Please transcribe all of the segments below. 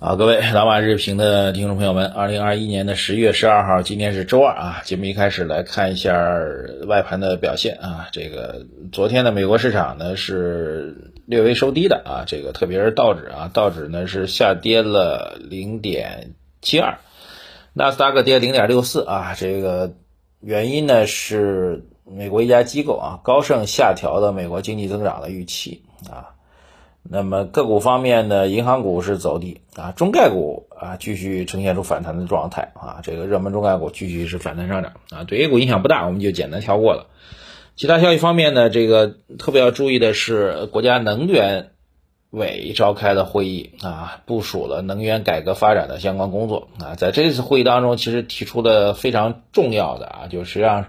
好，各位老马日评的听众朋友们，二零二一年的十月十二号，今天是周二啊。节目一开始来看一下外盘的表现啊。这个昨天的美国市场呢是略微收低的啊，这个特别是道指啊，道指呢是下跌了零点七二，纳斯达克跌零点六四啊。这个原因呢是美国一家机构啊高盛下调了美国经济增长的预期啊。那么个股方面呢，银行股是走低啊，中概股啊继续呈现出反弹的状态啊，这个热门中概股继续是反弹上涨啊，对 A 股影响不大，我们就简单跳过了。其他消息方面呢，这个特别要注意的是，国家能源委召开的会议啊，部署了能源改革发展的相关工作啊，在这次会议当中，其实提出的非常重要的啊，就实际上。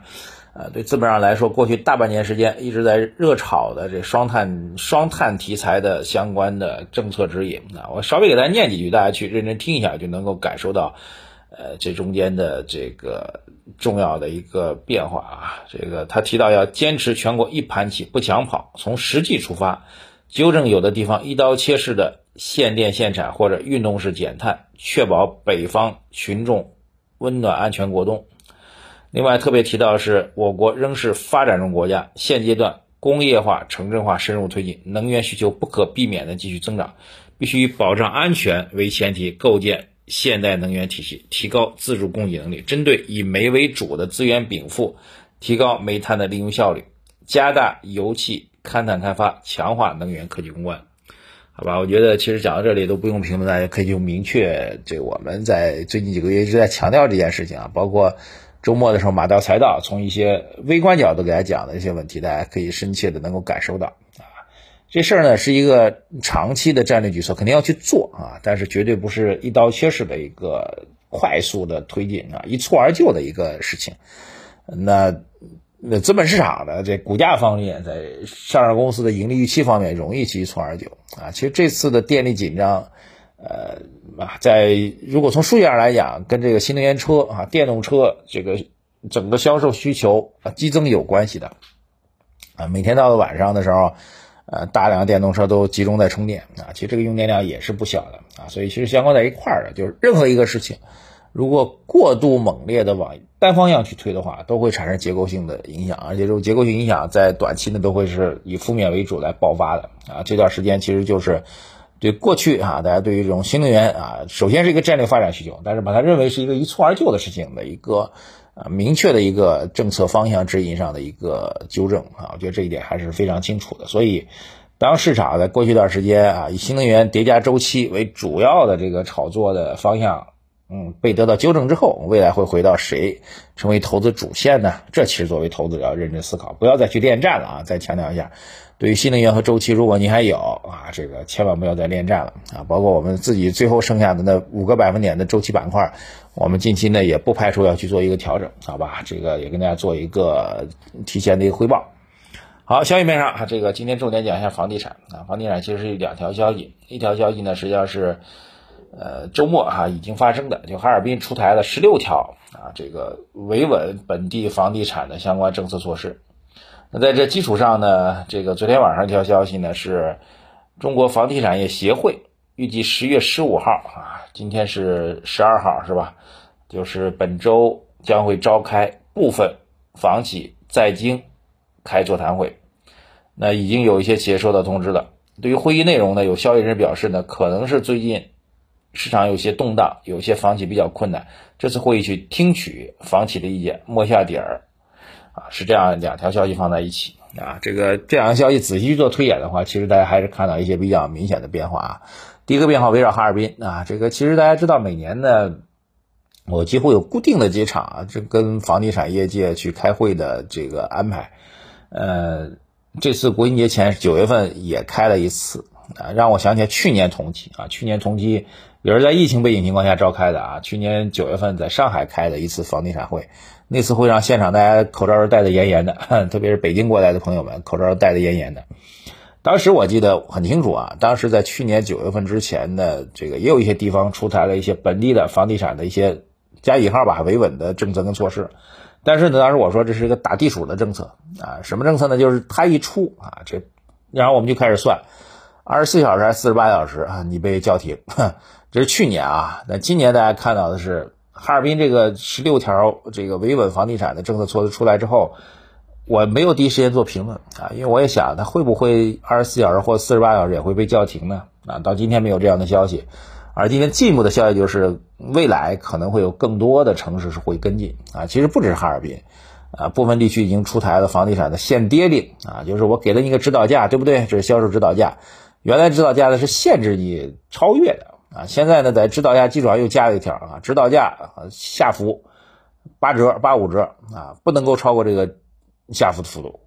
呃，对资本上来说，过去大半年时间一直在热炒的这双碳双碳题材的相关的政策指引啊，我稍微给大家念几句，大家去认真听一下，就能够感受到，呃，这中间的这个重要的一个变化啊。这个他提到要坚持全国一盘棋不抢跑，从实际出发，纠正有的地方一刀切式的限电限产或者运动式减碳，确保北方群众温暖安全过冬。另外特别提到的是，我国仍是发展中国家，现阶段工业化、城镇化深入推进，能源需求不可避免的继续增长，必须以保障安全为前提，构建现代能源体系，提高自主供给能力。针对以煤为主的资源禀赋，提高煤炭的利用效率，加大油气勘探开发，强化能源科技攻关。好吧，我觉得其实讲到这里都不用评论，大家可以就明确，这我们在最近几个月一直在强调这件事情啊，包括。周末的时候，马到财到，从一些微观角度给大家讲的一些问题，大家可以深切的能够感受到啊。这事儿呢是一个长期的战略举措，肯定要去做啊，但是绝对不是一刀切式的一个快速的推进啊，一蹴而就的一个事情。那那资本市场的这股价方面，在上市公司的盈利预期方面，容易去一蹴而就啊。其实这次的电力紧张。呃啊，在如果从数据上来讲，跟这个新能源车啊、电动车这个整个销售需求啊激增有关系的啊。每天到了晚上的时候，呃，大量电动车都集中在充电啊，其实这个用电量也是不小的啊。所以其实相关在一块儿的，就是任何一个事情，如果过度猛烈的往单方向去推的话，都会产生结构性的影响，而且这种结构性影响在短期呢都会是以负面为主来爆发的啊。这段时间其实就是。对过去啊，大家对于这种新能源啊，首先是一个战略发展需求，但是把它认为是一个一蹴而就的事情的一个啊明确的一个政策方向指引上的一个纠正啊，我觉得这一点还是非常清楚的。所以，当市场在过去一段时间啊，以新能源叠加周期为主要的这个炒作的方向，嗯，被得到纠正之后，未来会回到谁成为投资主线呢？这其实作为投资者要认真思考，不要再去恋战了啊！再强调一下。对于新能源和周期，如果您还有啊，这个千万不要再恋战了啊！包括我们自己最后剩下的那五个百分点的周期板块，我们近期呢也不排除要去做一个调整，好吧？这个也跟大家做一个提前的一个汇报。好，消息面上啊，这个今天重点讲一下房地产啊，房地产其实是两条消息，一条消息呢实际上是呃周末哈已经发生的，就哈尔滨出台了十六条啊这个维稳本地房地产的相关政策措施。那在这基础上呢，这个昨天晚上一条消息呢，是中国房地产业协会预计十月十五号啊，今天是十二号是吧？就是本周将会召开部分房企在京开座谈会。那已经有一些企业收到通知了。对于会议内容呢，有消息人士表示呢，可能是最近市场有些动荡，有些房企比较困难，这次会议去听取房企的意见，摸下底儿。啊，是这样两条消息放在一起啊，这个这两个消息仔细去做推演的话，其实大家还是看到一些比较明显的变化啊。第一个变化围绕哈尔滨啊，这个其实大家知道，每年呢，我几乎有固定的几场啊，这跟房地产业界去开会的这个安排。呃，这次国庆节前九月份也开了一次啊，让我想起来去年同期啊，去年同期也是在疫情背景情况下召开的啊。去年九月份在上海开的一次房地产会，那次会上现场大家口罩是戴的严严的，特别是北京过来的朋友们，口罩戴的严严的。当时我记得很清楚啊，当时在去年九月份之前的这个也有一些地方出台了一些本地的房地产的一些加引号吧维稳的政策跟措施，但是呢，当时我说这是一个打地鼠的政策啊，什么政策呢？就是它一出啊，这然后我们就开始算。二十四小时还是四十八小时啊？你被叫停，这是去年啊。那今年大家看到的是，哈尔滨这个十六条这个维稳房地产的政策措施出来之后，我没有第一时间做评论啊，因为我也想，它会不会二十四小时或四十八小时也会被叫停呢？啊，到今天没有这样的消息。而今天进一步的消息就是，未来可能会有更多的城市是会跟进啊。其实不止哈尔滨。啊，部分地区已经出台了房地产的限跌令啊，就是我给了你一个指导价，对不对？这是销售指导价，原来指导价呢是限制你超越的啊，现在呢在指导价基础上又加了一条啊，指导价啊下浮八折、八五折啊，不能够超过这个下浮的幅度，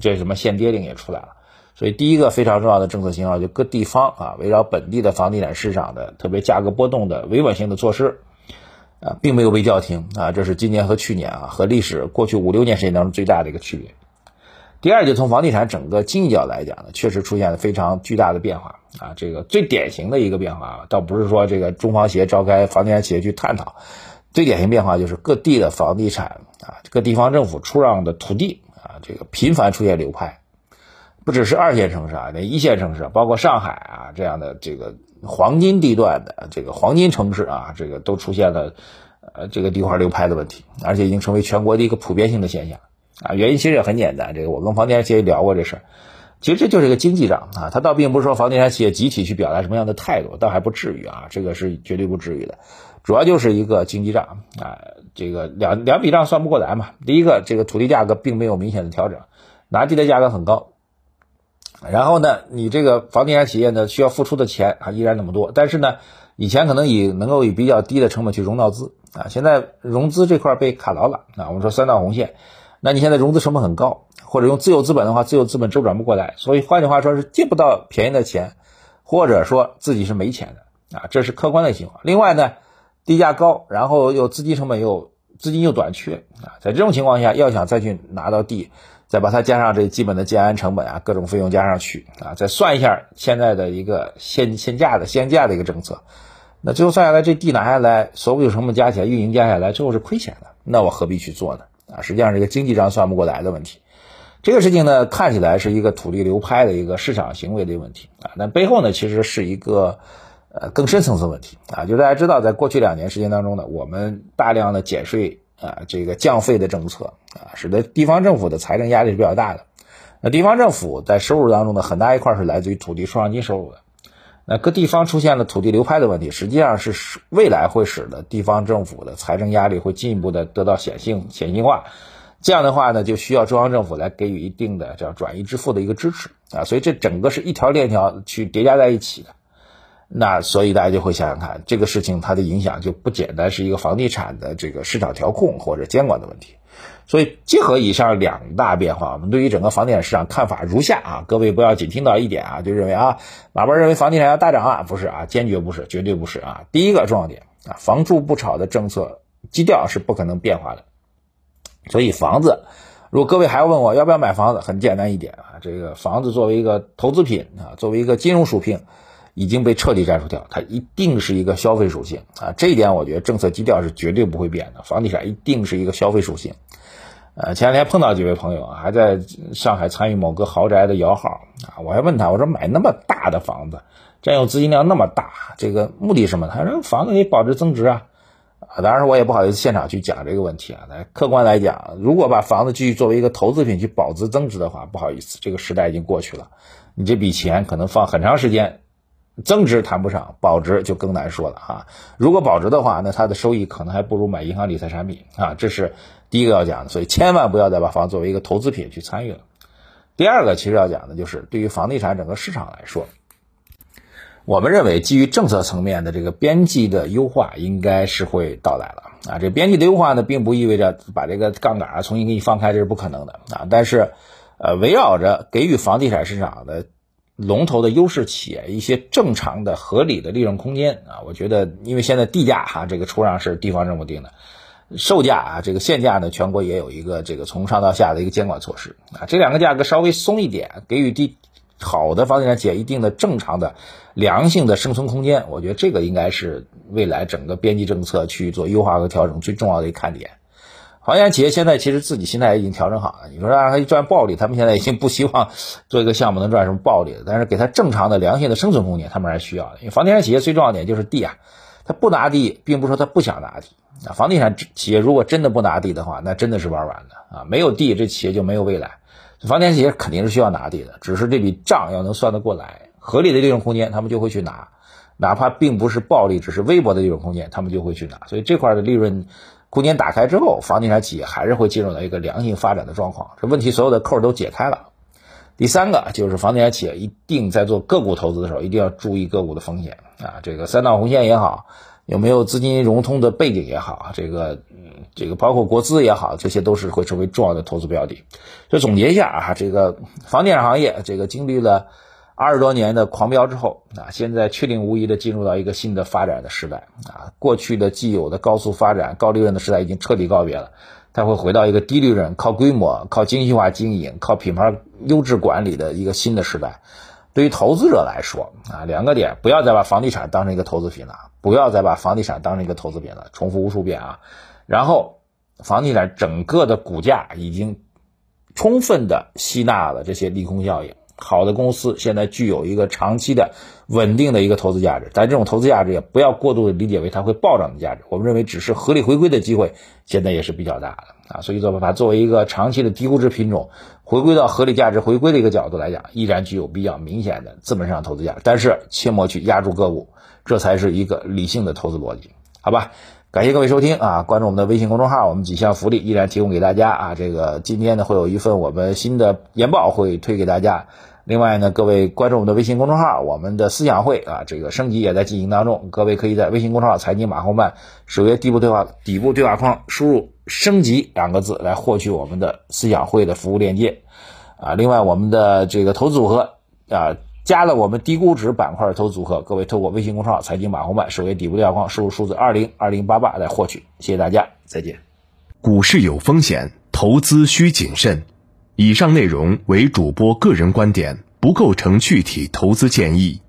这什么限跌令也出来了。所以第一个非常重要的政策信号，就各地方啊围绕本地的房地产市场的特别价格波动的维稳性的措施。啊，并没有被叫停啊，这是今年和去年啊，和历史过去五六年时间当中最大的一个区别。第二，就从房地产整个经济角度来讲呢，确实出现了非常巨大的变化啊。这个最典型的一个变化，倒不是说这个中房协召开房地产企业去探讨，最典型变化就是各地的房地产啊，各地方政府出让的土地啊，这个频繁出现流拍，不只是二线城市啊，连一线城市，包括上海啊这样的这个。黄金地段的这个黄金城市啊，这个都出现了呃这个地块流拍的问题，而且已经成为全国的一个普遍性的现象啊。原因其实也很简单，这个我跟房地产企业聊过这事儿，其实这就是一个经济账啊。它倒并不是说房地产企业集体去表达什么样的态度，倒还不至于啊，这个是绝对不至于的。主要就是一个经济账啊，这个两两笔账算不过来嘛。第一个，这个土地价格并没有明显的调整，拿地的价格很高。然后呢，你这个房地产企业呢，需要付出的钱啊依然那么多，但是呢，以前可能以能够以比较低的成本去融到资啊，现在融资这块被卡牢了啊。我们说三道红线，那你现在融资成本很高，或者用自有资本的话，自有资本周转不过来，所以换句话说是借不到便宜的钱，或者说自己是没钱的啊，这是客观的情况。另外呢，地价高，然后又资金成本又资金又短缺啊，在这种情况下，要想再去拿到地。再把它加上这基本的建安成本啊，各种费用加上去啊，再算一下现在的一个限限价的限价的一个政策，那最后算下来这地拿下来，所有成本加起来，运营加下来，最后是亏钱的，那我何必去做呢？啊，实际上是一个经济上算不过来的问题。这个事情呢，看起来是一个土地流拍的一个市场行为的问题啊，但背后呢，其实是一个呃更深层次问题啊，就大家知道，在过去两年时间当中呢，我们大量的减税。啊，这个降费的政策啊，使得地方政府的财政压力是比较大的。那地方政府在收入当中呢，很大一块是来自于土地出让金收入的。那各地方出现了土地流拍的问题，实际上是使未来会使得地方政府的财政压力会进一步的得到显性显性化。这样的话呢，就需要中央政府来给予一定的叫转移支付的一个支持啊。所以这整个是一条链条去叠加在一起的。那所以大家就会想想看，这个事情它的影响就不简单是一个房地产的这个市场调控或者监管的问题。所以结合以上两大变化，我们对于整个房地产市场看法如下啊，各位不要仅听到一点啊就认为啊马波认为房地产要大涨啊，不是啊，坚决不是，绝对不是啊。第一个重要点啊，房住不炒的政策基调是不可能变化的。所以房子，如果各位还要问我要不要买房子，很简单一点啊，这个房子作为一个投资品啊，作为一个金融属性。已经被彻底摘除掉，它一定是一个消费属性啊，这一点我觉得政策基调是绝对不会变的。房地产一定是一个消费属性。呃，前两天碰到几位朋友啊，还在上海参与某个豪宅的摇号啊，我还问他，我说买那么大的房子，占用资金量那么大，这个目的什么？他说房子可以保值增值啊。啊，当然我也不好意思现场去讲这个问题啊。客观来讲，如果把房子继续作为一个投资品去保值增值的话，不好意思，这个时代已经过去了。你这笔钱可能放很长时间。增值谈不上，保值就更难说了哈。如果保值的话，那它的收益可能还不如买银行理财产品啊。这是第一个要讲的，所以千万不要再把房作为一个投资品去参与了。第二个其实要讲的就是对于房地产整个市场来说，我们认为基于政策层面的这个边际的优化应该是会到来了啊。这边际的优化呢，并不意味着把这个杠杆啊重新给你放开，这是不可能的啊。但是，呃，围绕着给予房地产市场的。龙头的优势企业一些正常的合理的利润空间啊。我觉得，因为现在地价哈，这个出让是地方政府定的，售价啊，这个现价呢，全国也有一个这个从上到下的一个监管措施啊。这两个价格稍微松一点，给予地好的房地产企业一定的正常的良性的生存空间，我觉得这个应该是未来整个边际政策去做优化和调整最重要的一个看点。房地产企业现在其实自己心态已经调整好了。你说让他赚暴利，他们现在已经不希望 做一个项目能赚什么暴利了。但是给他正常的、良性的生存空间，他们还是需要的。因为房地产企业最重要点就是地啊，他不拿地，并不是说他不想拿地啊。房地产企业如果真的不拿地的话，那真的是玩完的啊！没有地，这企业就没有未来。房地产企业肯定是需要拿地的，只是这笔账要能算得过来，合理的利润空间，他们就会去拿，哪怕并不是暴利，只是微薄的利润空间，他们就会去拿。所以这块的利润。空间打开之后，房地产企业还是会进入到一个良性发展的状况。这问题所有的扣都解开了。第三个就是房地产企业一定在做个股投资的时候，一定要注意个股的风险啊。这个三道红线也好，有没有资金融通的背景也好，这个嗯，这个包括国资也好，这些都是会成为重要的投资标的。就总结一下啊，这个房地产行业这个经历了。二十多年的狂飙之后啊，现在确定无疑的进入到一个新的发展的时代啊。过去的既有的高速发展、高利润的时代已经彻底告别了，它会回到一个低利润、靠规模、靠精细化经营、靠品牌优质管理的一个新的时代。对于投资者来说啊，两个点：不要再把房地产当成一个投资品了，不要再把房地产当成一个投资品了，重复无数遍啊。然后，房地产整个的股价已经充分的吸纳了这些利空效应。好的公司现在具有一个长期的稳定的一个投资价值，但这种投资价值也不要过度的理解为它会暴涨的价值。我们认为只是合理回归的机会，现在也是比较大的啊。所以说把它作为一个长期的低估值品种，回归到合理价值回归的一个角度来讲，依然具有比较明显的资本上投资价值。但是切莫去压住个股，这才是一个理性的投资逻辑，好吧？感谢各位收听啊！关注我们的微信公众号，我们几项福利依然提供给大家啊！这个今天呢会有一份我们新的研报会推给大家。另外呢，各位关注我们的微信公众号，我们的思想会啊，这个升级也在进行当中。各位可以在微信公众号“财经马后曼”首页底部对话底部对话框输入“升级”两个字来获取我们的思想会的服务链接啊。另外，我们的这个投资组合啊。加了我们低估值板块投资组合，各位透过微信公众号“财经马红漫”首页底部对话框输入数字二零二零八八来获取。谢谢大家，再见。股市有风险，投资需谨慎。以上内容为主播个人观点，不构成具体投资建议。